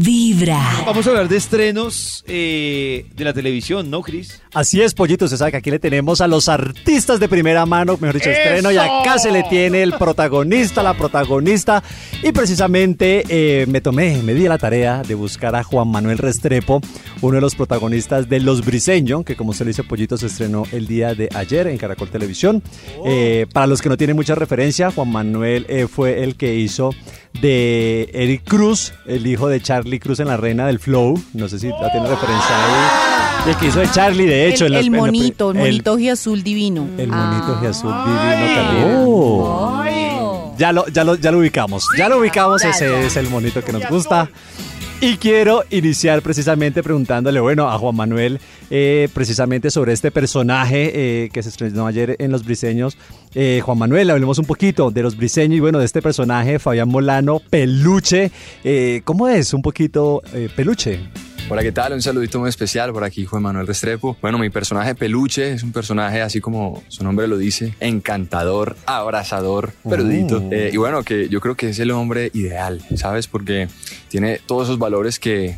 Vibra. Vamos a hablar de estrenos eh, de la televisión, ¿no, Cris? Así es, Pollito. Usted sabe que aquí le tenemos a los artistas de primera mano, mejor dicho, estreno. Y acá se le tiene el protagonista, la protagonista. Y precisamente eh, me tomé, me di la tarea de buscar a Juan Manuel Restrepo, uno de los protagonistas de Los Briseños, que como se le dice, Pollito se estrenó el día de ayer en Caracol Televisión. Eh, para los que no tienen mucha referencia, Juan Manuel eh, fue el que hizo de Eric Cruz, el hijo de Charlie Cruz en La Reina del Flow. No sé si la tiene referencia ahí. El que hizo de Charlie, de hecho. El, en el en la- monito, el monito azul divino. El monito Ah. Jesús divino también. Oh. Ya lo, ya lo, ya lo ubicamos. Ya lo ubicamos, ese es el monito que nos gusta. Y quiero iniciar precisamente preguntándole, bueno, a Juan Manuel, eh, precisamente sobre este personaje eh, que se estrenó ayer en Los Briseños. Eh, Juan Manuel, hablemos un poquito de Los Briseños y bueno, de este personaje, Fabián Molano, Peluche. ¿Cómo es un poquito Peluche? Hola, ¿qué tal? Un saludito muy especial por aquí, Juan Manuel Restrepo. Bueno, mi personaje Peluche es un personaje, así como su nombre lo dice, encantador, abrazador, perudito. Mm. Eh, y bueno, que yo creo que es el hombre ideal, ¿sabes? Porque tiene todos esos valores que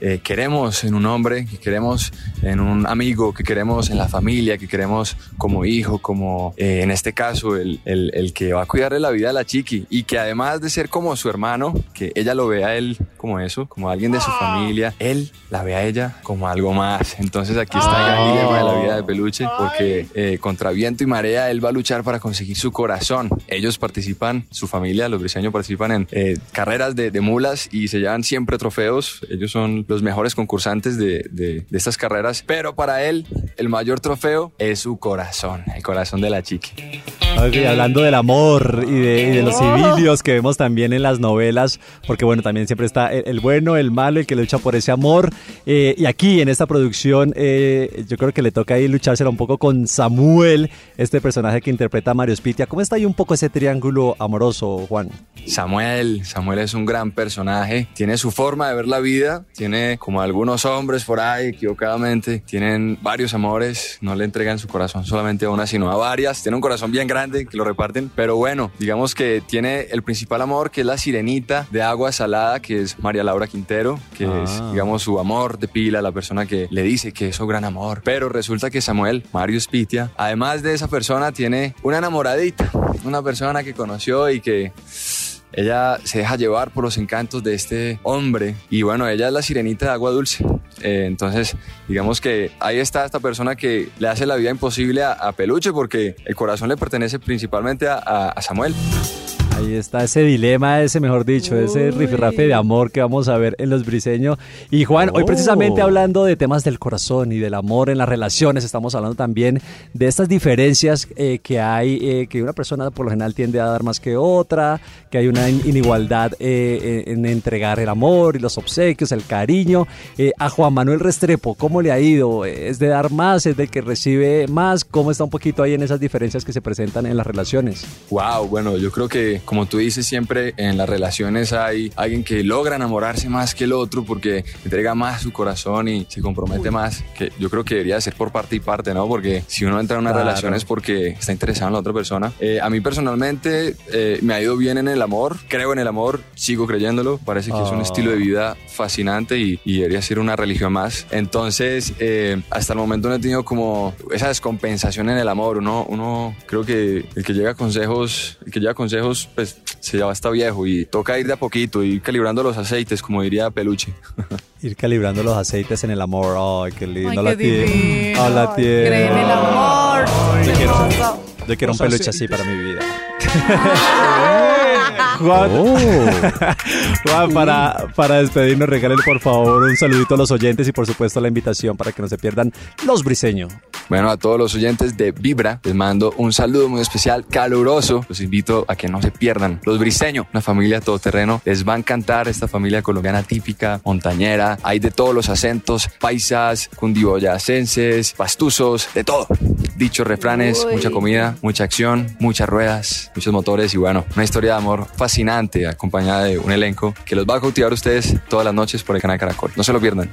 eh, queremos en un hombre, que queremos en un amigo, que queremos en la familia, que queremos como hijo, como eh, en este caso el, el- el que va a cuidarle la vida a la chiqui y que además de ser como su hermano, que ella lo ve a él como eso, como alguien de su familia, él la ve a ella como algo más. Entonces aquí está el dilema de la vida de Peluche porque eh, contra viento y marea él va a luchar para conseguir su corazón. Ellos participan, su familia, los briseños participan en eh, carreras de, de mulas y se llevan siempre trofeos. Ellos son los mejores concursantes de, de- estas carreras, pero para él el mayor trofeo es su corazón, el corazón de la chiqui. Hablando del amor y de, y de los civilos que vemos también en las novelas, porque bueno, también siempre está el, el bueno, el malo, el que lucha por ese amor. Eh, y aquí en esta producción, eh, yo creo que le toca ahí luchársela un poco con Samuel, este personaje que interpreta a Mario Spitia. ¿Cómo está ahí un poco ese triángulo amoroso, Juan? Samuel, Samuel es un gran personaje, tiene su forma de ver la vida, tiene como algunos hombres por ahí equivocadamente, tienen varios amores, no le entregan su corazón solamente a una, sino a varias, tiene un corazón bien grande que lo reparten, pero bueno, digamos que tiene el principal amor que es la sirenita de agua salada, que es María Laura Quintero, que Ah. es, digamos, su amor de pila, la persona que le dice que es su gran amor, pero resulta que Samuel, Mario Spitia, además de esa persona, tiene una enamoradita, una persona que conoció y que ella se deja llevar por los encantos de este hombre y bueno, ella es la sirenita de agua dulce. Eh, entonces, digamos que ahí está esta persona que le hace la vida imposible a, Peluche porque el corazón le pertenece principalmente a Samuel. Ahí está ese dilema, ese mejor dicho, ese rifirrafe de amor que vamos a ver en los briseños. Y Juan, hoy Oh. precisamente hablando de temas del corazón y del amor en las relaciones, estamos hablando también de estas diferencias eh, que hay, eh, que una persona por lo general tiende a dar más que otra, que hay una in- inigualdad eh, en en entregar el amor y los obsequios, el cariño. Eh, a Juan Manuel Restrepo, ¿cómo le ha ido? ¿Es de dar más? ¿Es del que recibe más? ¿Cómo está un poquito ahí en esas diferencias que se presentan en las relaciones? Wow, bueno, yo creo que como tú dices siempre en las relaciones hay alguien que logra enamorarse más que el otro porque entrega más su corazón y se compromete más, que yo creo que debería ser por parte y parte, ¿no? Porque si uno entra en una Claro. relación es porque está interesado en la otra persona. Eh, a mí personalmente eh, me ha ido bien en el amor, creo en el amor, sigo creyéndolo, parece que es un Ah. estilo de vida fascinante y, y debería ser una religión más. Entonces, eh, hasta el momento no he tenido como esa descompensación en el amor. Uno, uno creo que el que llega a consejos, el que lleva consejos, pues se ya está viejo y toca ir de a poquito, ir calibrando los aceites, como diría Peluche. Ir calibrando los aceites en el amor. Ay, qué lindo. Ay, la qué tiene. Ah, la tiene. Cree en el amor. Yo quiero, yo quiero un Los peluche así para mi vida. Juan, Juan, para, para despedirnos, regálale por favor un saludito a los oyentes y por supuesto la invitación para que no se pierdan los briseños. Bueno, a todos los oyentes de Vibra, les mando un saludo muy especial, caluroso. Los invito a que no se pierdan. Los Briseños, una familia todoterreno, les va a encantar esta familia colombiana típica, montañera. Hay de todos los acentos, paisas, cundiboyacenses, pastuzos, de todo. Dichos refranes, Uy. mucha comida, mucha acción, muchas ruedas, muchos motores y bueno, una historia de amor fascinante acompañada de un elenco que los va a cautivar a ustedes todas las noches por el canal Caracol. No se lo pierdan.